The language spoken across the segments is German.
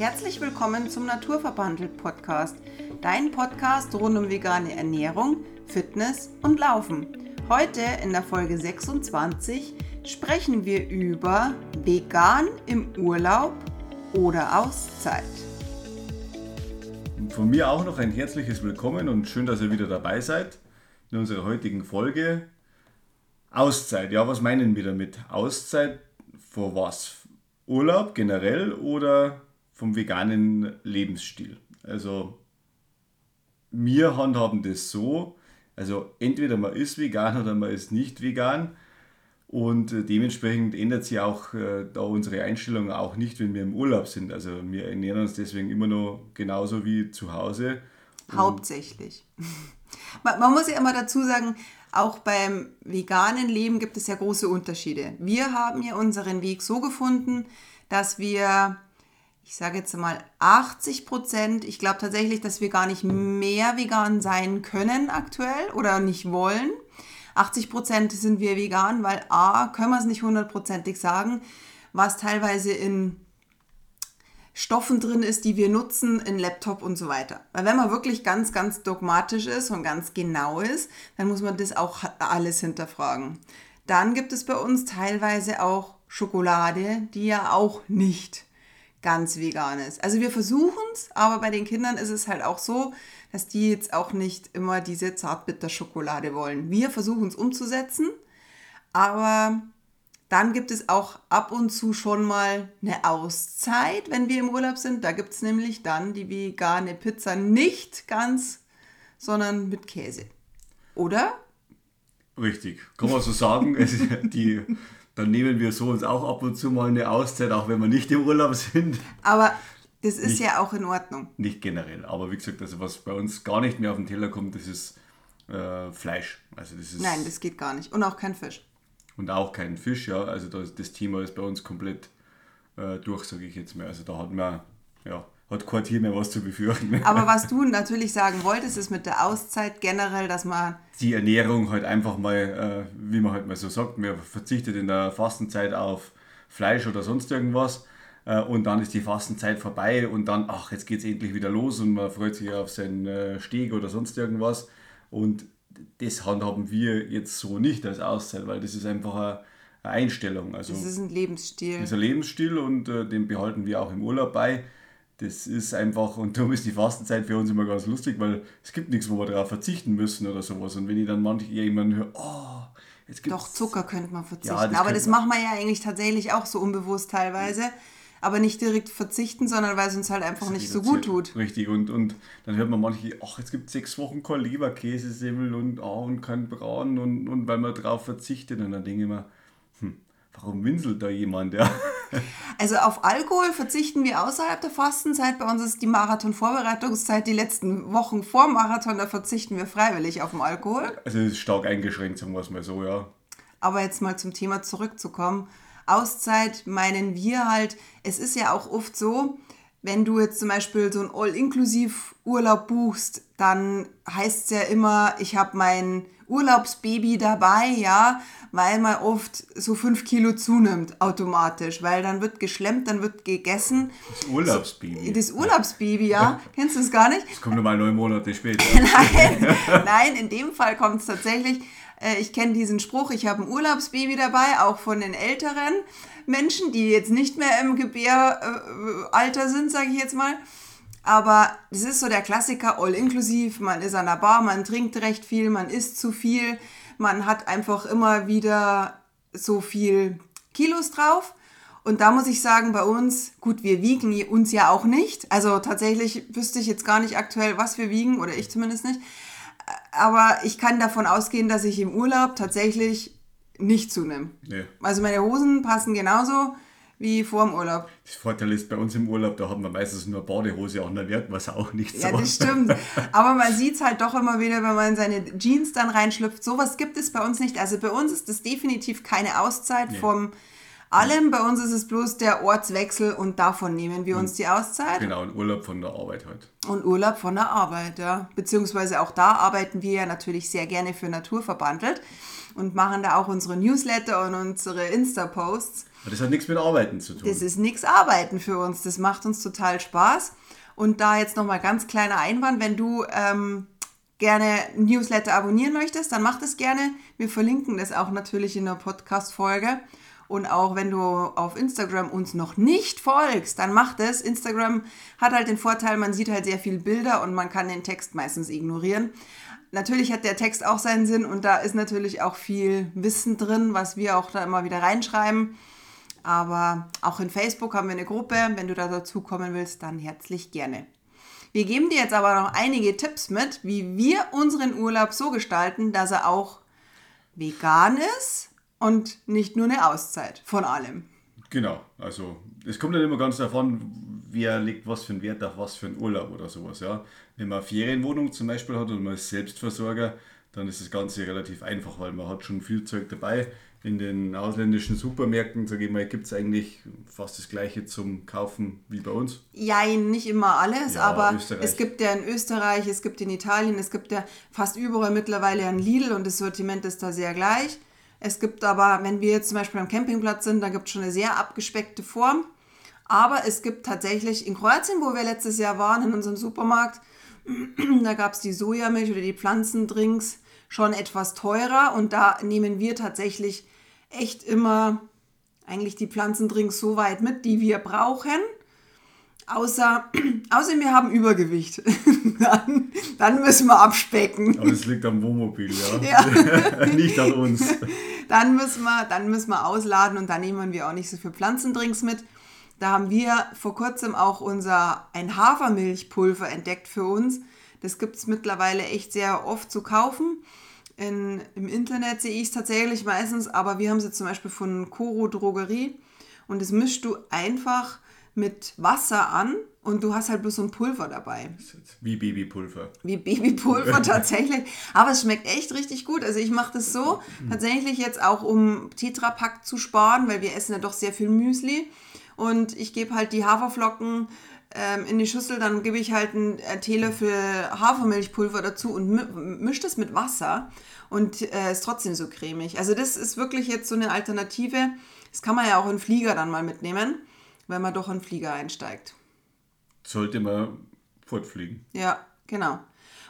Herzlich willkommen zum Naturverbandelt Podcast, dein Podcast rund um vegane Ernährung, Fitness und Laufen. Heute in der Folge 26 sprechen wir über vegan im Urlaub oder Auszeit. Von mir auch noch ein herzliches Willkommen und schön, dass ihr wieder dabei seid in unserer heutigen Folge. Auszeit, ja, was meinen wir damit? Auszeit vor was? Urlaub generell oder vom veganen Lebensstil? Also, wir handhaben das so, also entweder man ist vegan oder man ist nicht vegan. Und äh, dementsprechend ändert sich auch äh, da unsere Einstellung auch nicht, wenn wir im Urlaub sind. Also wir ernähren uns deswegen immer noch genauso wie zu Hause. Hauptsächlich. man, man muss ja immer dazu sagen, auch beim veganen Leben gibt es ja große Unterschiede. Wir haben ja unseren Weg so gefunden, dass wir, ich sage jetzt mal 80 Prozent, ich glaube tatsächlich, dass wir gar nicht mehr vegan sein können aktuell oder nicht wollen. 80 Prozent sind wir vegan, weil A, können wir es nicht hundertprozentig sagen, was teilweise in Stoffen drin ist, die wir nutzen in Laptop und so weiter. Weil wenn man wirklich ganz, ganz dogmatisch ist und ganz genau ist, dann muss man das auch alles hinterfragen. Dann gibt es bei uns teilweise auch Schokolade, die ja auch nicht ganz vegan ist. Also wir versuchen es, aber bei den Kindern ist es halt auch so, dass die jetzt auch nicht immer diese Zartbitterschokolade wollen. Wir versuchen es umzusetzen, aber dann gibt es auch ab und zu schon mal eine Auszeit, wenn wir im Urlaub sind. Da gibt es nämlich dann die vegane Pizza nicht ganz, sondern mit Käse. Oder? Richtig, kann man so sagen. die, dann nehmen wir so uns auch ab und zu mal eine Auszeit, auch wenn wir nicht im Urlaub sind. Aber das ist nicht, ja auch in Ordnung. Nicht generell, aber wie gesagt, also was bei uns gar nicht mehr auf den Teller kommt, das ist äh, Fleisch. Also das ist Nein, das geht gar nicht. Und auch kein Fisch. Und auch kein Fisch, ja. Also das, das Thema ist bei uns komplett äh, durch, sage ich jetzt mal. Also da hat man, ja, hat kein Tier mehr was zu befürchten. Aber was du natürlich sagen wolltest, ist mit der Auszeit generell, dass man... Die Ernährung halt einfach mal, äh, wie man halt mal so sagt, man verzichtet in der Fastenzeit auf Fleisch oder sonst irgendwas äh, und dann ist die Fastenzeit vorbei und dann, ach, jetzt geht es endlich wieder los und man freut sich auf seinen äh, Steg oder sonst irgendwas. Und das handhaben wir jetzt so nicht als Auszeit, weil das ist einfach eine Einstellung. Also, das ist ein Lebensstil. Das ist ein Lebensstil und den behalten wir auch im Urlaub bei. Das ist einfach, und darum ist die Fastenzeit für uns immer ganz lustig, weil es gibt nichts, wo wir darauf verzichten müssen oder sowas. Und wenn ich dann manche jemanden höre, oh, jetzt gibt Doch, Zucker könnte man verzichten. Ja, das aber das machen wir ja eigentlich tatsächlich auch so unbewusst teilweise. Ja aber nicht direkt verzichten, sondern weil es uns halt einfach nicht so gut tut. Richtig, und, und dann hört man manche, ach, jetzt gibt es sechs Wochen kein Leberkäsesemmel und, oh, und kein Braten und, und weil man darauf verzichtet. Und dann denke ich mir, warum winselt da jemand, ja? Also auf Alkohol verzichten wir außerhalb der Fastenzeit. Bei uns ist die Marathon-Vorbereitungszeit die letzten Wochen vor Marathon, da verzichten wir freiwillig auf den Alkohol. Also es ist stark eingeschränkt, sagen wir es mal so, ja. Aber jetzt mal zum Thema zurückzukommen. Auszeit meinen wir halt, es ist ja auch oft so, wenn du jetzt zum Beispiel so ein All-Inklusiv-Urlaub buchst, dann heißt es ja immer, ich habe mein Urlaubsbaby dabei, ja, weil man oft so fünf Kilo zunimmt automatisch, weil dann wird geschlemmt, dann wird gegessen. Das Urlaubsbaby. Das Urlaubsbaby, ja. Kennst du das gar nicht? Das kommt nochmal neun Monate später. nein, nein, in dem Fall kommt es tatsächlich äh, ich kenne diesen Spruch, ich habe ein Urlaubsbaby dabei, auch von den älteren Menschen, die jetzt nicht mehr im Gebäralter sind, sage ich jetzt mal. Aber das ist so der Klassiker, all inklusiv. Man ist an der Bar, man trinkt recht viel, man isst zu viel, man hat einfach immer wieder so viel Kilos drauf. Und da muss ich sagen, bei uns, gut, wir wiegen uns ja auch nicht. Also tatsächlich wüsste ich jetzt gar nicht aktuell, was wir wiegen, oder ich zumindest nicht aber ich kann davon ausgehen, dass ich im Urlaub tatsächlich nicht zunehme. Nee. Also meine Hosen passen genauso wie vor dem Urlaub. Das Vorteil ist bei uns im Urlaub, da haben wir meistens nur Badehose an der Wert, was auch nicht so Ja, das stimmt. Aber man sieht es halt doch immer wieder, wenn man in seine Jeans dann reinschlüpft. Sowas gibt es bei uns nicht. Also bei uns ist das definitiv keine Auszeit nee. vom allem. Bei uns ist es bloß der Ortswechsel und davon nehmen wir uns die Auszeit. Genau, und Urlaub von der Arbeit halt. Und Urlaub von der Arbeit, ja. Beziehungsweise auch da arbeiten wir ja natürlich sehr gerne für Naturverbandelt und machen da auch unsere Newsletter und unsere Insta-Posts. Aber das hat nichts mit Arbeiten zu tun. Das ist nichts Arbeiten für uns. Das macht uns total Spaß. Und da jetzt nochmal ganz kleiner Einwand, wenn du ähm, gerne Newsletter abonnieren möchtest, dann mach das gerne. Wir verlinken das auch natürlich in der Podcast-Folge. Und auch wenn du auf Instagram uns noch nicht folgst, dann mach das. Instagram hat halt den Vorteil, man sieht halt sehr viele Bilder und man kann den Text meistens ignorieren. Natürlich hat der Text auch seinen Sinn und da ist natürlich auch viel Wissen drin, was wir auch da immer wieder reinschreiben. Aber auch in Facebook haben wir eine Gruppe. Wenn du da dazu kommen willst, dann herzlich gerne. Wir geben dir jetzt aber noch einige Tipps mit, wie wir unseren Urlaub so gestalten, dass er auch vegan ist und nicht nur eine Auszeit von allem. Genau, also es kommt dann immer ganz davon, wer legt was für einen Wert auf was für einen Urlaub oder sowas. Ja. Wenn man eine Ferienwohnung zum Beispiel hat und man ist Selbstversorger, dann ist das Ganze relativ einfach, weil man hat schon viel Zeug dabei in den ausländischen Supermärkten, sage ich mal, gibt es eigentlich fast das gleiche zum Kaufen wie bei uns? Ja, nicht immer alles, ja, aber Österreich. es gibt ja in Österreich, es gibt in Italien, es gibt ja fast überall mittlerweile ein Lidl und das Sortiment ist da sehr gleich. Es gibt aber, wenn wir jetzt zum Beispiel am Campingplatz sind, da gibt es schon eine sehr abgespeckte Form. Aber es gibt tatsächlich in Kroatien, wo wir letztes Jahr waren, in unserem Supermarkt, da gab es die Sojamilch oder die Pflanzendrinks schon etwas teurer und da nehmen wir tatsächlich echt immer eigentlich die Pflanzendrinks so weit mit, die wir brauchen. Außer, außer wir haben Übergewicht. dann, dann müssen wir abspecken. Aber das liegt am Wohnmobil, ja. ja. Nicht an uns. Dann müssen, wir, dann müssen wir ausladen und dann nehmen wir auch nicht so viel Pflanzendrinks mit. Da haben wir vor kurzem auch unser ein Hafermilchpulver entdeckt für uns. Das gibt es mittlerweile echt sehr oft zu kaufen. In, Im Internet sehe ich es tatsächlich meistens, aber wir haben es jetzt zum Beispiel von Coro Drogerie und das mischst du einfach mit Wasser an und du hast halt bloß so ein Pulver dabei. Wie Babypulver. Wie Babypulver tatsächlich. Aber es schmeckt echt richtig gut. Also ich mache das so, tatsächlich jetzt auch um Tetrapack zu sparen, weil wir essen ja doch sehr viel Müsli. Und ich gebe halt die Haferflocken ähm, in die Schüssel, dann gebe ich halt einen Teelöffel Hafermilchpulver dazu und mische das mit Wasser und äh, ist trotzdem so cremig. Also das ist wirklich jetzt so eine Alternative. Das kann man ja auch in Flieger dann mal mitnehmen, wenn man doch in Flieger einsteigt. Sollte man fortfliegen. Ja, genau.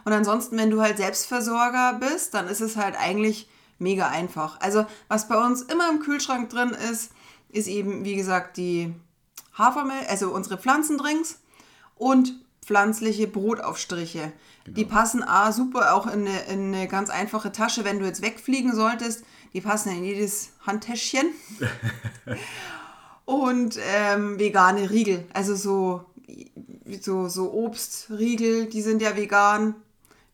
Und ansonsten, wenn du halt Selbstversorger bist, dann ist es halt eigentlich mega einfach. Also was bei uns immer im Kühlschrank drin ist, ist eben, wie gesagt, die Hafermilch, also unsere Pflanzendrinks und pflanzliche Brotaufstriche. Genau. Die passen A super auch in eine, in eine ganz einfache Tasche, wenn du jetzt wegfliegen solltest. Die passen in jedes Handtäschchen. und ähm, vegane Riegel, also so, so, so Obstriegel, die sind ja vegan.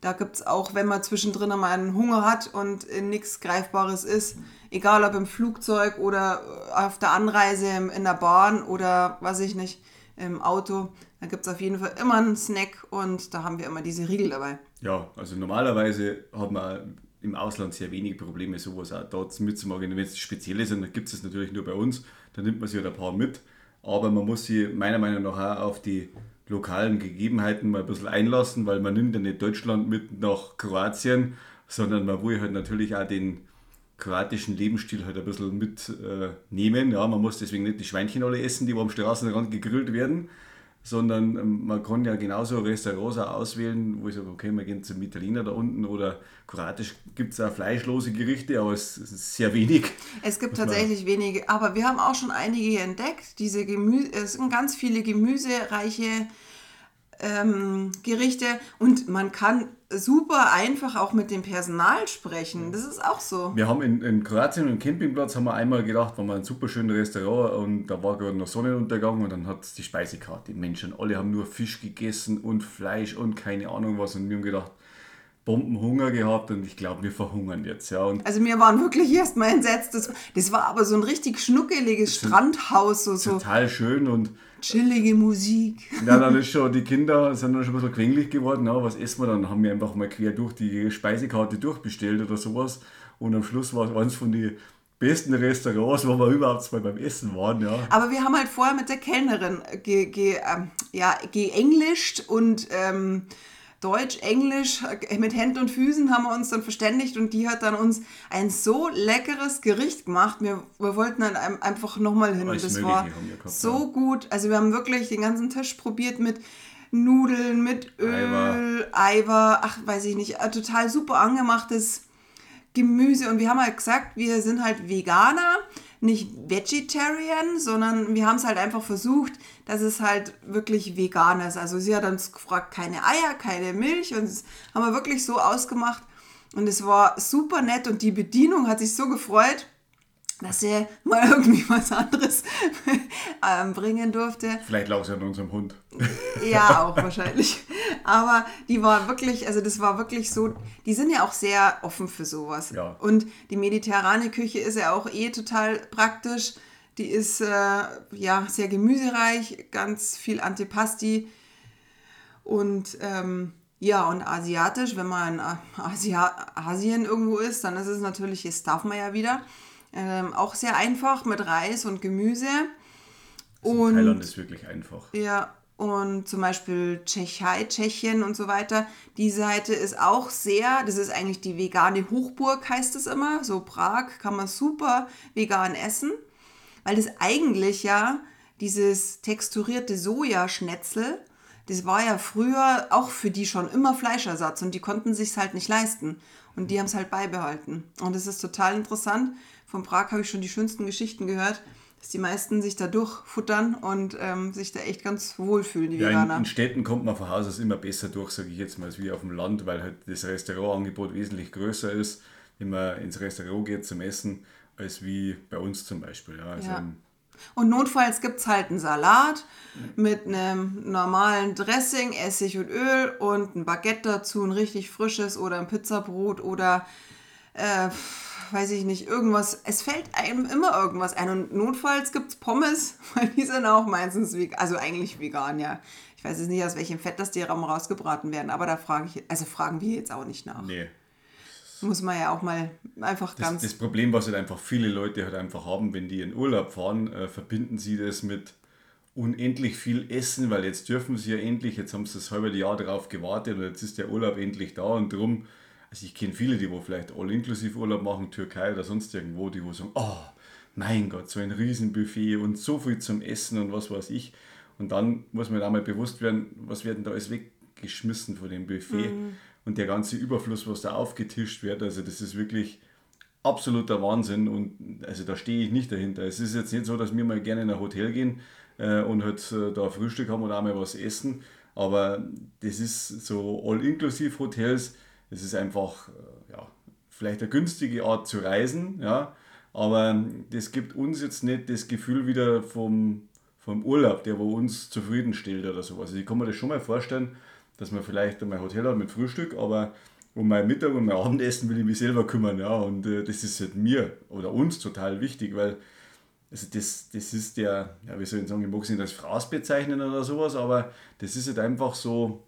Da gibt es auch, wenn man zwischendrin mal einen Hunger hat und nichts Greifbares ist, egal ob im Flugzeug oder auf der Anreise in der Bahn oder was ich nicht, im Auto, da gibt es auf jeden Fall immer einen Snack und da haben wir immer diese Riegel dabei. Ja, also normalerweise hat man im Ausland sehr wenig Probleme, sowas auch dort mitzumachen. Wenn es speziell ist, dann gibt es natürlich nur bei uns, dann nimmt man sich halt ein paar mit. Aber man muss sich meiner Meinung nach auch auf die lokalen Gegebenheiten mal ein bisschen einlassen, weil man nimmt ja nicht Deutschland mit nach Kroatien, sondern man will halt natürlich auch den kroatischen Lebensstil halt ein bisschen mitnehmen. Äh, ja, man muss deswegen nicht die Schweinchen alle essen, die am Straßenrand gegrillt werden, sondern ähm, man kann ja genauso Restaurants auch auswählen, wo ich sage, okay, wir gehen zum Italiener da unten oder kroatisch gibt es auch fleischlose Gerichte, aber es ist sehr wenig. Es gibt tatsächlich wenige, aber wir haben auch schon einige entdeckt. Diese Gemüse, es sind ganz viele gemüsereiche ähm, Gerichte und man kann super einfach auch mit dem Personal sprechen. Das ist auch so. Wir haben in, in Kroatien einen Campingplatz haben wir einmal gedacht, waren wir ein super schönes Restaurant und da war gerade noch Sonnenuntergang und dann hat es die Speisekarte. Die Menschen alle haben nur Fisch gegessen und Fleisch und keine Ahnung was und wir haben gedacht, Bombenhunger gehabt und ich glaube, wir verhungern jetzt. Ja. Und also wir waren wirklich erstmal entsetzt. Das, das war aber so ein richtig schnuckeliges Strandhaus. So, so total schön und chillige Musik. Ja, dann ist schon, die Kinder sind dann schon ein bisschen quengelig geworden. Ja, was essen wir dann? Haben wir einfach mal quer durch die Speisekarte durchbestellt oder sowas. Und am Schluss war es eins von den besten Restaurants, wo wir überhaupt mal beim Essen waren, ja. Aber wir haben halt vorher mit der Kellnerin ge, ge, ähm, ja, geenglischt und ähm, Deutsch, Englisch, äh, mit Händen und Füßen haben wir uns dann verständigt und die hat dann uns ein so leckeres Gericht gemacht. Wir, wir wollten dann einfach nochmal hin und das war gehabt, so ja. gut. Also wir haben wirklich den ganzen Tisch probiert mit Nudeln, mit Öl, Eiver, ach weiß ich nicht, äh, total super angemachtes Gemüse und wir haben halt gesagt, wir sind halt Veganer, nicht Vegetarian, sondern wir haben es halt einfach versucht, dass es halt wirklich vegan ist. Also sie hat uns gefragt, keine Eier, keine Milch und das haben wir wirklich so ausgemacht und es war super nett und die Bedienung hat sich so gefreut dass er mal irgendwie was anderes ähm, bringen durfte. Vielleicht lag es ja an unserem Hund. ja, auch wahrscheinlich. Aber die war wirklich, also das war wirklich so, die sind ja auch sehr offen für sowas. Ja. Und die mediterrane Küche ist ja auch eh total praktisch. Die ist äh, ja sehr gemüsereich, ganz viel Antipasti und ähm, ja, und asiatisch, wenn man in Asia Asien irgendwo ist, dann ist es natürlich, das darf man ja wieder ähm, auch sehr einfach mit Reis und Gemüse. Und, Thailand ist wirklich einfach. Ja, und zum Beispiel Tschechei, Tschechien und so weiter. Die Seite ist auch sehr, das ist eigentlich die vegane Hochburg, heißt es immer. So Prag kann man super vegan essen, weil das eigentlich ja dieses texturierte Sojaschnetzel, das war ja früher auch für die schon immer Fleischersatz und die konnten sich halt nicht leisten. Und die haben es halt beibehalten. Und das ist total interessant, von Prag habe ich schon die schönsten Geschichten gehört, dass die meisten sich da durchfuttern und ähm, sich da echt ganz wohlfühlen, die ja, Veganer. In, in Städten kommt man von Haus aus immer besser durch, sage ich jetzt mal, als wie auf dem Land, weil halt das Restaurantangebot wesentlich größer ist, wenn man ins Restaurant geht zum Essen, als wie bei uns zum Beispiel. Ja, also ja. Und notfalls gibt es halt einen Salat mit einem normalen Dressing, Essig und Öl und ein Baguette dazu, ein richtig frisches oder ein Pizzabrot oder äh, weiß ich nicht, irgendwas, es fällt einem immer irgendwas ein. Und notfalls gibt es Pommes, weil die sind auch meistens vegan, also eigentlich vegan, ja. Ich weiß jetzt nicht, aus welchem Fett das die rausgebraten werden, aber da frage ich, also fragen wir jetzt auch nicht nach. Nee. Muss man ja auch mal einfach das, ganz. Das Problem, was halt einfach viele Leute halt einfach haben, wenn die in Urlaub fahren, äh, verbinden sie das mit unendlich viel Essen, weil jetzt dürfen sie ja endlich, jetzt haben sie das halbe Jahr darauf gewartet und jetzt ist der Urlaub endlich da und drum also ich kenne viele, die wo vielleicht all-inklusiv Urlaub machen, Türkei oder sonst irgendwo, die wo sagen, oh mein Gott, so ein Riesenbuffet und so viel zum Essen und was weiß ich. Und dann muss man da mal bewusst werden, was wird denn da alles weggeschmissen von dem Buffet mhm. und der ganze Überfluss, was da aufgetischt wird. Also das ist wirklich absoluter Wahnsinn und also da stehe ich nicht dahinter. Es ist jetzt nicht so, dass wir mal gerne in ein Hotel gehen äh, und halt äh, da Frühstück haben oder auch mal was essen, aber das ist so all-inklusiv Hotels, es ist einfach äh, ja, vielleicht eine günstige Art zu reisen, ja, aber das gibt uns jetzt nicht das Gefühl wieder vom, vom Urlaub, der wo uns zufriedenstellt oder sowas. Also ich kann mir das schon mal vorstellen, dass man vielleicht mein Hotel hat mit Frühstück, aber um mein Mittag und mein Abendessen will ich mich selber kümmern, ja, und äh, das ist halt mir oder uns total wichtig, weil also das, das ist der, ja, wie soll ich sagen, ich mag es nicht als Fraß bezeichnen oder sowas, aber das ist halt einfach so,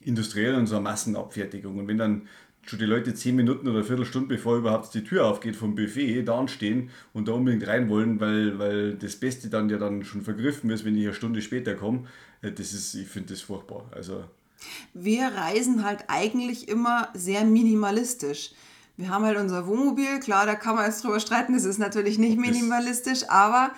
industriell und so eine Massenabfertigung. Und wenn dann schon die Leute zehn Minuten oder eine Viertelstunde bevor überhaupt die Tür aufgeht vom Buffet da anstehen und da unbedingt rein wollen, weil, weil das Beste dann ja dann schon vergriffen ist, wenn ich eine Stunde später komme, äh, das ist, ich finde das furchtbar. Also wir reisen halt eigentlich immer sehr minimalistisch. Wir haben halt unser Wohnmobil, klar, da kann man jetzt drüber streiten, das ist natürlich nicht minimalistisch, aber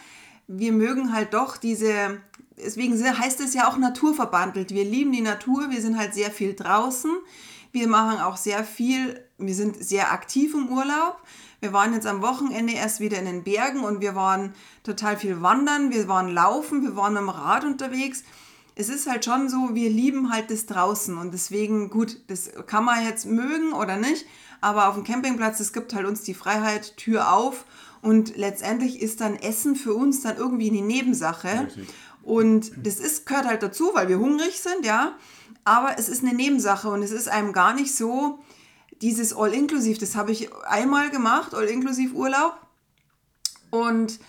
wir mögen halt doch diese deswegen heißt es ja auch naturverbandelt. Wir lieben die Natur, wir sind halt sehr viel draußen. Wir machen auch sehr viel, wir sind sehr aktiv im Urlaub. Wir waren jetzt am Wochenende erst wieder in den Bergen und wir waren total viel wandern, wir waren laufen, wir waren mit dem Rad unterwegs. Es ist halt schon so, wir lieben halt das draußen und deswegen, gut, das kann man jetzt mögen oder nicht, aber auf dem Campingplatz, es gibt halt uns die Freiheit, Tür auf und letztendlich ist dann Essen für uns dann irgendwie eine Nebensache. Richtig. Und das ist, gehört halt dazu, weil wir hungrig sind, ja. Aber es ist eine Nebensache und es ist einem gar nicht so, dieses All-Inklusiv, das habe ich einmal gemacht, All-Inklusiv Urlaub. Und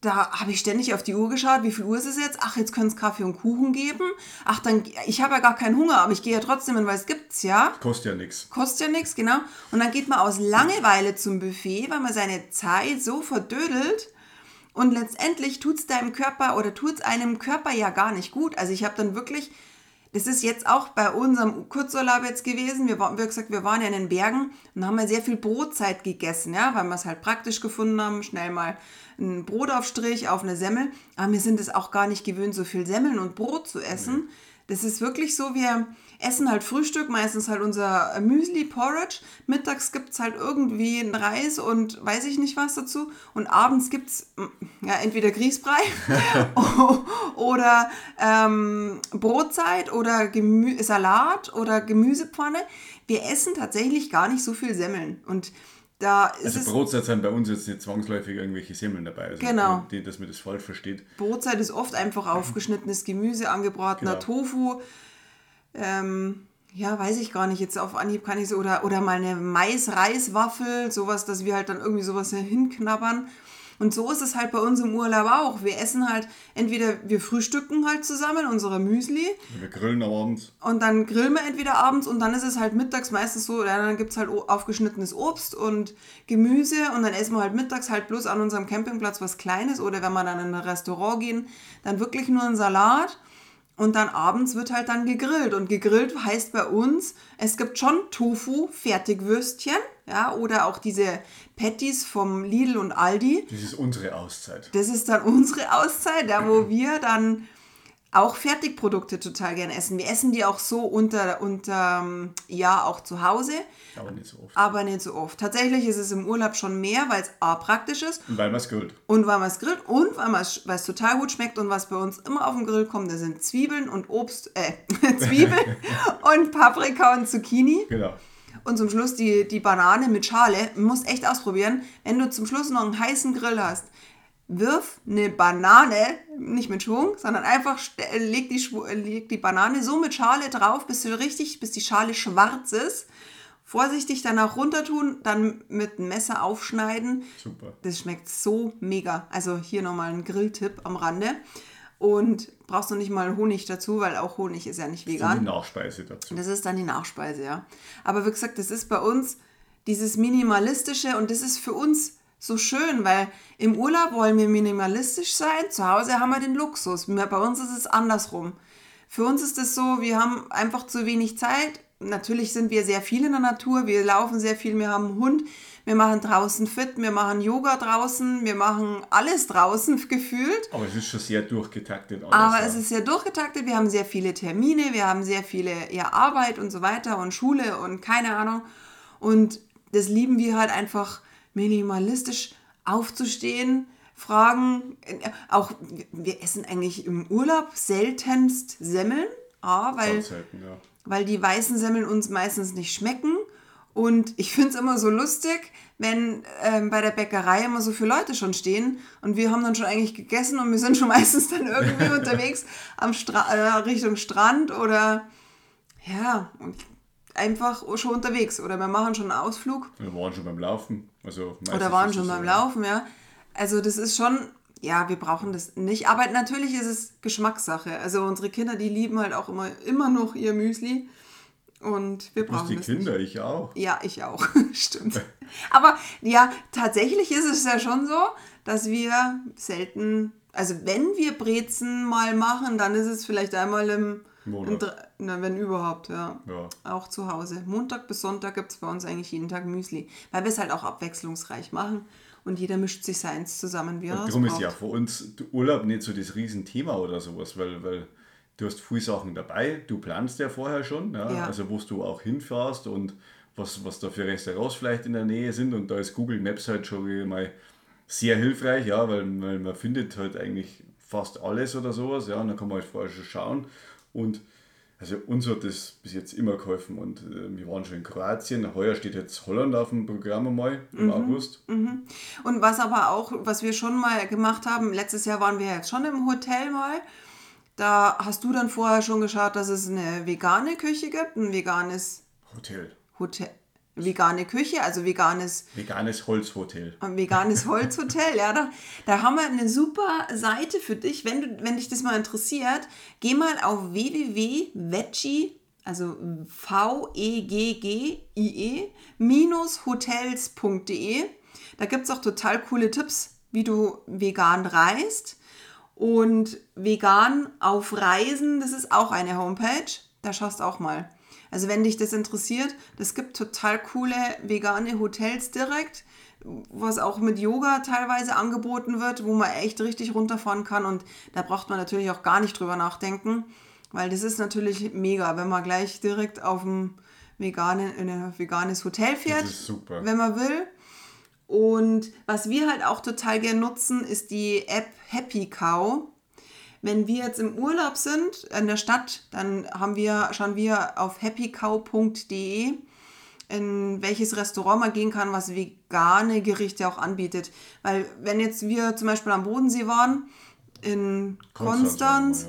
da habe ich ständig auf die Uhr geschaut, wie viel Uhr ist es jetzt? Ach, jetzt können es Kaffee und Kuchen geben. Ach, dann, ich habe ja gar keinen Hunger, aber ich gehe ja trotzdem hin, weil es gibt's ja. Kostet ja nichts. Kostet ja nichts, genau. Und dann geht man aus Langeweile zum Buffet, weil man seine Zeit so verdödelt. Und letztendlich tut es deinem Körper oder tut es einem Körper ja gar nicht gut. Also ich habe dann wirklich, das ist jetzt auch bei unserem Kurzurlaub jetzt gewesen. Wir, waren- gesagt, wir waren ja in den Bergen und haben ja sehr viel Brotzeit gegessen, ja, weil wir es halt praktisch gefunden haben, schnell mal ein Brotaufstrich auf eine Semmel. Aber wir sind es auch gar nicht gewöhnt, so viel Semmeln und Brot zu essen. Das ist wirklich so, wir essen halt Frühstück, meistens halt unser Müsli, Porridge. Mittags gibt es halt irgendwie einen Reis und weiß ich nicht was dazu. Und abends gibt es ja, entweder Grießbrei oder ähm, Brotzeit oder Gemü Salat oder Gemüsepfanne. Wir essen tatsächlich gar nicht so viel Semmeln. Und da ist Also. Brotzeit sind bei uns jetzt nicht zwangsläufig irgendwelche Semmeln dabei. Also Genau. Die, dass man das falsch versteht. Brotzeit ist oft einfach aufgeschnittenes Gemüse, angebratener Genau. Tofu. Ähm, ja, weiß ich gar nicht. Jetzt auf Anhieb kann ich so. Oder, oder mal eine Mais-Reis-Waffel, sowas, dass wir halt dann irgendwie sowas hinknabbern. Und so ist es halt bei uns im Urlaub auch. Wir essen halt, entweder wir frühstücken halt zusammen, unsere Müsli, Wir grillen am Abend. und dann grillen wir entweder abends und dann ist es halt mittags meistens so, dann gibt es halt aufgeschnittenes Obst und Gemüse und dann essen wir halt mittags halt bloß an unserem Campingplatz was Kleines oder wenn wir dann in ein Restaurant gehen, dann wirklich nur ein Salat und dann abends wird halt dann gegrillt und gegrillt heißt bei uns, es gibt schon Tofu, Fertigwürstchen, ja, oder auch diese Patties vom Lidl und Aldi. Das ist unsere Auszeit. Das ist dann unsere Auszeit, da wo wir dann auch Fertigprodukte total gern essen. Wir essen die auch so unter, unter ähm, ja, auch zu Hause, Aber nicht so oft. aber nicht so oft. Tatsächlich ist es im Urlaub schon mehr, weil es A praktisch ist Und weil man es grillt. und weil man es grillt und weil man es weil es total gut schmeckt und was bei uns immer auf den Grill kommt, das sind Zwiebeln und Obst, äh, Zwiebeln und Paprika und Zucchini. Genau. Und zum Schluss die, die Banane mit Schale. Du musst echt ausprobieren. Wenn du zum Schluss noch einen heißen Grill hast, wirf eine Banane, nicht mit Schwung, sondern einfach leg die, Schw- leg die Banane so mit Schale drauf, bis du richtig, bis die Schale schwarz ist. Vorsichtig danach runter tun, dann mit dem Messer aufschneiden. Super. Das schmeckt so mega. Also hier nochmal ein Grilltipp am Rande. Und brauchst du nicht mal Honig dazu, weil auch Honig ist ja nicht vegan. die Nachspeise dazu. Das ist dann die Nachspeise, ja. Aber wie gesagt, das ist bei uns dieses Minimalistische und das ist für uns so schön, weil im Urlaub wollen wir minimalistisch sein, zu Hause haben wir den Luxus. Bei uns ist es andersrum. Für uns ist es so, wir haben einfach zu wenig Zeit. Natürlich sind wir sehr viel in der Natur, wir laufen sehr viel, wir haben einen Hund, wir machen draußen fit, wir machen Yoga draußen, wir machen alles draußen gefühlt. Aber es ist schon sehr durchgetaktet. alles, Aber ja. es ist sehr durchgetaktet. Wir haben sehr viele Termine, wir haben sehr viele ja, Arbeit und so weiter und Schule und keine Ahnung. Und das lieben wir halt einfach minimalistisch aufzustehen, fragen. äh, Auch wir essen eigentlich im Urlaub seltenst Semmeln, A, weil, selten, ja. weil die weißen Semmeln uns meistens nicht schmecken. Und ich finde es immer so lustig, wenn ähm, bei der Bäckerei immer so viele Leute schon stehen und wir haben dann schon eigentlich gegessen und wir sind schon meistens dann irgendwie unterwegs am Stra äh, Richtung Strand oder ja, und einfach schon unterwegs oder wir machen schon einen Ausflug Wir waren schon beim Laufen. Also oder waren schon beim so, Laufen, ja. Also das ist schon, ja, wir brauchen das nicht. Aber natürlich ist es Geschmackssache. Also unsere Kinder, die lieben halt auch immer, immer noch ihr Müsli. Und wir brauchen die das Kinder, nicht. ich auch. Ja, ich auch. Stimmt. Aber ja, tatsächlich ist es ja schon so, dass wir selten, also wenn wir Brezen mal machen, dann ist es vielleicht einmal im Monat. im na, wenn überhaupt, ja. Ja. Auch zu Hause. Montag bis Sonntag gibt es bei uns eigentlich jeden Tag Müsli. Weil wir es halt auch abwechslungsreich machen und jeder mischt sich seins zusammen, wie er es Darum ist ja für uns Urlaub nicht so das Riesenthema oder sowas, weil, weil du hast viele Sachen dabei, du planst ja vorher schon, ja, Ja. also wo du auch hinfährst und was, was da für Restaurants vielleicht in der Nähe sind und da ist Google Maps halt schon wieder mal sehr hilfreich, ja, weil, weil man findet halt eigentlich fast alles oder sowas, ja, und dann kann man halt vorher schon schauen und also uns hat das bis jetzt immer geholfen und äh, wir waren schon in Kroatien, heuer steht jetzt Holland auf dem Programm einmal im August. Und was aber auch, was wir schon mal gemacht haben, letztes Jahr waren wir jetzt schon im Hotel mal. Da hast du dann vorher schon geschaut, dass es eine vegane Küche gibt, ein veganes Hotel. Hotel. vegane Küche, also veganes Veganes Holzhotel. ein veganes Holzhotel, ja, da, da haben wir eine super Seite für dich. Wenn, du, wenn dich das mal interessiert, geh mal auf www.veggie, also V-E-G-G-I-E, minus hotels.de. Da gibt es auch total coole Tipps, wie du vegan reist. Und vegan auf Reisen, das ist auch eine Homepage. Da schaust auch mal. Also wenn dich das interessiert, das gibt total coole vegane Hotels direkt, was auch mit Yoga teilweise angeboten wird, wo man echt richtig runterfahren kann und da braucht man natürlich auch gar nicht drüber nachdenken, weil das ist natürlich mega, wenn man gleich direkt auf in ein veganes Hotel fährt, Das ist super. wenn man will. Und was wir halt auch total gern nutzen, ist die App Happy Cow. Wenn wir jetzt im Urlaub sind in der Stadt, dann haben wir, schauen wir auf happycow.de, in welches Restaurant man gehen kann, was vegane Gerichte auch anbietet. Weil wenn jetzt wir zum Beispiel am Bodensee waren, in Konstanz, Konstanz,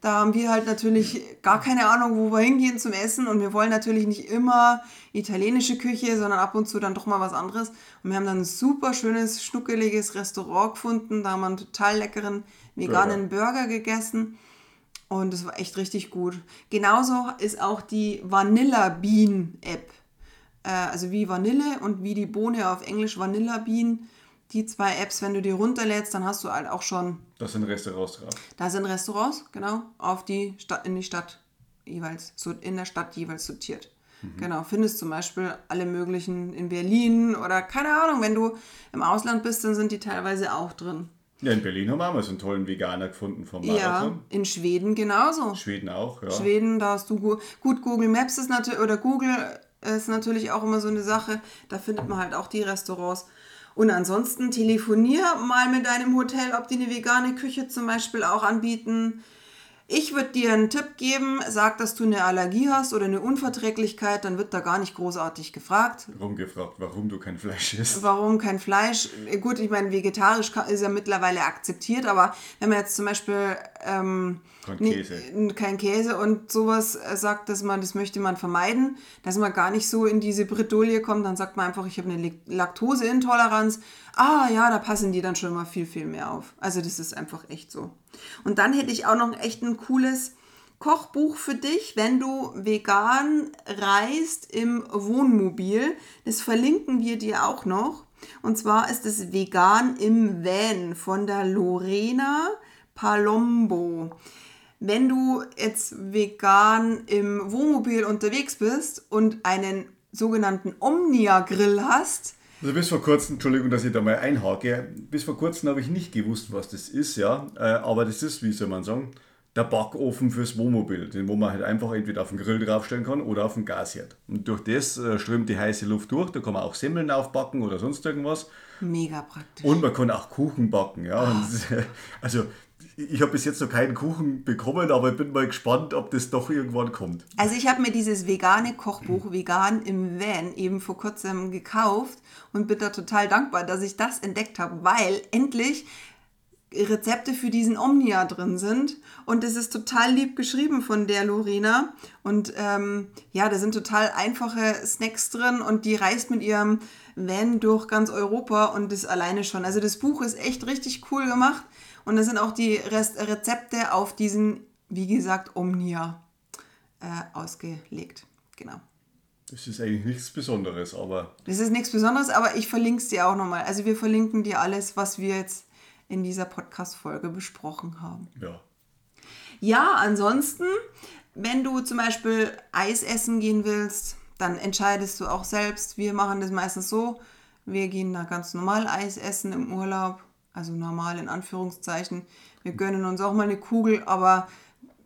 da haben wir halt natürlich gar keine Ahnung, wo wir hingehen zum Essen. Und wir wollen natürlich nicht immer italienische Küche, sondern ab und zu dann doch mal was anderes. Und wir haben dann ein super schönes, schnuckeliges Restaurant gefunden, da haben wir einen total leckeren veganen Burger. Gegessen. Und das war echt richtig gut. Genauso ist auch die Vanilla Bean App, äh, also wie Vanille und wie die Bohne auf Englisch Vanilla Bean. Die zwei Apps, wenn du die runterlädst, dann hast du halt auch schon Das sind Restaurants drauf. da sind Restaurants, genau, auf die Stadt, in die Stadt jeweils, so in der Stadt jeweils sortiert. Genau, findest zum Beispiel alle möglichen in Berlin oder keine Ahnung, wenn du im Ausland bist, dann sind die teilweise auch drin. Ja, in Berlin haben wir mal so einen tollen Veganer gefunden vom Ja, Marathon. in Schweden genauso. Schweden auch, ja. Schweden, da hast du gu- gut Google Maps ist natürlich oder Google ist natürlich auch immer so eine Sache. Da findet man halt auch die Restaurants. Und ansonsten telefonier mal mit deinem Hotel, ob die eine vegane Küche zum Beispiel auch anbieten. Ich würde dir einen Tipp geben, sag, dass du eine Allergie hast oder eine Unverträglichkeit, dann wird da gar nicht großartig gefragt. Rumgefragt, warum du kein Fleisch isst. Warum kein Fleisch? Gut, ich meine, vegetarisch ist ja mittlerweile akzeptiert, aber wenn man jetzt zum Beispiel ähm, Kein Käse. n- kein Käse und sowas äh, sagt, dass man das möchte man vermeiden, dass man gar nicht so in diese Bredouille kommt, dann sagt man einfach, ich habe eine Le- Laktoseintoleranz. Ah ja, da passen die dann schon mal viel, viel mehr auf. Also das ist einfach echt so. Und dann hätte ich auch noch echt ein cooles Kochbuch für dich, wenn du vegan reist im Wohnmobil. Das verlinken wir dir auch noch. Und zwar ist es Vegan im Van von der Lorena Palombo. Wenn du jetzt vegan im Wohnmobil unterwegs bist und einen sogenannten Omnia-Grill hast, Also bis vor kurzem, Entschuldigung, dass ich da mal einhake, bis vor kurzem habe ich nicht gewusst, was das ist, ja. Äh, Aber das ist, wie soll man sagen, der Backofen fürs Wohnmobil, den wo man halt einfach entweder auf den Grill draufstellen kann oder auf den Gasherd. Und durch das äh, strömt die heiße Luft durch, da kann man auch Semmeln aufbacken oder sonst irgendwas. mega praktisch. Und man kann auch Kuchen backen, ja. Äh, also ich habe bis jetzt noch keinen Kuchen bekommen, aber ich bin mal gespannt, ob das doch irgendwann kommt. Also ich habe mir dieses vegane Kochbuch Vegan im Van eben vor kurzem gekauft und bin da total dankbar, dass ich das entdeckt habe, weil endlich Rezepte für diesen Omnia drin sind und es ist total lieb geschrieben von der Lorena und ähm, ja, da sind total einfache Snacks drin und die reist mit ihrem Van durch ganz Europa und das alleine schon. Also das Buch ist echt richtig cool gemacht und da sind auch die Rest Rezepte auf diesen, wie gesagt, Omnia äh, ausgelegt. Genau. Das ist eigentlich nichts Besonderes, aber Das ist nichts Besonderes, aber ich verlinke es dir auch nochmal. Also wir verlinken dir alles, was wir jetzt in dieser Podcast-Folge besprochen haben. ja. Ja, ansonsten, wenn du zum Beispiel Eis essen gehen willst, dann entscheidest du auch selbst. Wir machen das meistens so, wir gehen da ganz normal Eis essen im Urlaub, also normal in Anführungszeichen. Wir gönnen uns auch mal eine Kugel, aber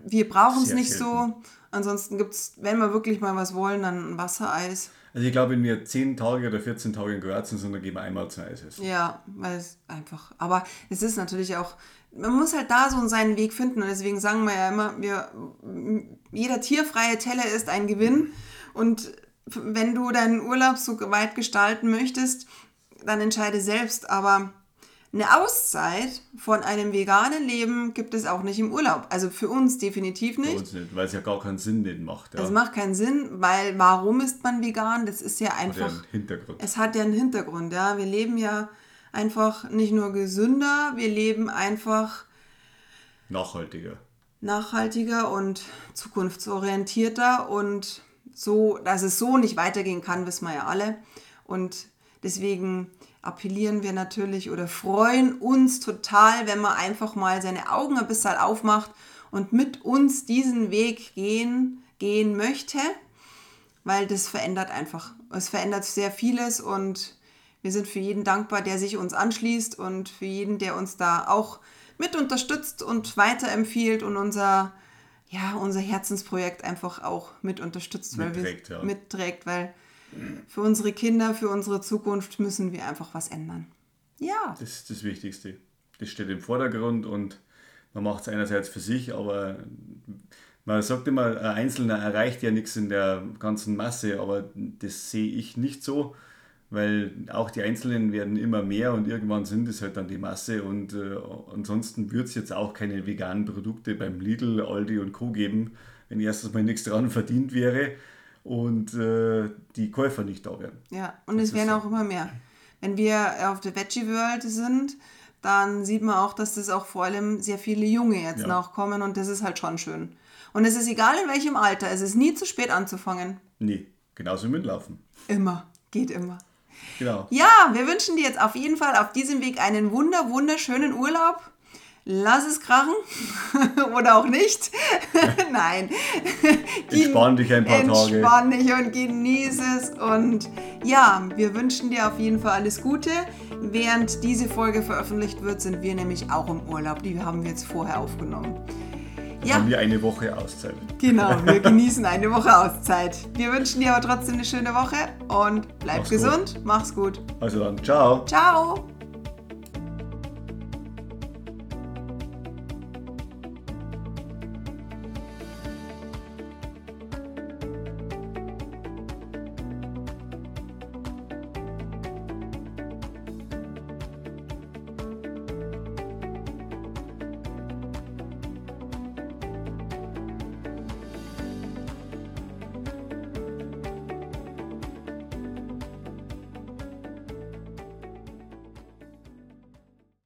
wir brauchen es nicht selten. so. Ansonsten gibt es, wenn wir wirklich mal was wollen, dann ein Wassereis. Also ich glaube, wenn wir 10 Tage oder 14 Tage in Kroatien sind, dann gehen wir einmal zum Eis essen. Ja, weil es einfach. Aber es ist natürlich auch. Man muss halt da so seinen Weg finden und deswegen sagen wir ja immer, wir, jeder tierfreie Teller ist ein Gewinn und wenn du deinen Urlaub so weit gestalten möchtest, dann entscheide selbst. Aber eine Auszeit von einem veganen Leben gibt es auch nicht im Urlaub. Also für uns definitiv nicht. uns nicht, weil es ja gar keinen Sinn nicht macht. Ja. Es macht keinen Sinn, weil warum ist man vegan? Das ist ja Hat ja einfach. einen Hintergrund. Es hat ja einen Hintergrund, ja. Wir leben ja einfach nicht nur gesünder, wir leben einfach Nachhaltiger. nachhaltiger und zukunftsorientierter und so, dass es so nicht weitergehen kann, wissen wir ja alle. Und deswegen appellieren wir natürlich oder freuen uns total, wenn man einfach mal seine Augen ein bisschen aufmacht und mit uns diesen Weg gehen, gehen möchte, weil das verändert einfach. Es verändert sehr vieles und wir sind für jeden dankbar, der sich uns anschließt und für jeden, der uns da auch mit unterstützt und weiterempfiehlt und unser, ja, unser Herzensprojekt einfach auch mit unterstützt, weil Mitträgt, wir ja. mitträgt, weil für unsere Kinder, für unsere Zukunft müssen wir einfach was ändern. Ja, Das ist das Wichtigste. Das steht im Vordergrund und man macht es einerseits für sich, aber man sagt immer, ein Einzelner erreicht ja nichts in der ganzen Masse, aber das sehe ich nicht so, weil auch die Einzelnen werden immer mehr und irgendwann sind es halt dann die Masse und äh, ansonsten wird es jetzt auch keine veganen Produkte beim Lidl, Aldi und Co. geben, wenn erstens mal nichts dran verdient wäre und äh, die Käufer nicht da wären. Ja, und es ist werden so. auch immer mehr. Wenn wir auf der Veggie World sind, dann sieht man auch, dass das auch vor allem sehr viele Junge jetzt Ja. nachkommen und das ist halt schon schön. Und es ist egal in welchem Alter, es ist nie zu spät anzufangen. Nee, genauso mit Laufen. Immer, geht immer. Genau. Ja, wir wünschen dir jetzt auf jeden Fall auf diesem Weg einen wunder, wunderschönen Urlaub. Lass es krachen oder auch nicht. Nein. Entspann dich ein paar Tage. Entspann dich und genieße es. Und ja, wir wünschen dir auf jeden Fall alles Gute. Während diese Folge veröffentlicht wird, sind wir nämlich auch im Urlaub. Die haben wir jetzt vorher aufgenommen. Ja, Haben wir eine Woche Auszeit. genau. Wir genießen eine Woche Auszeit. Wir wünschen dir aber trotzdem eine schöne Woche und bleib Mach's gut. gesund. Mach's gut. Also dann, ciao. Ciao.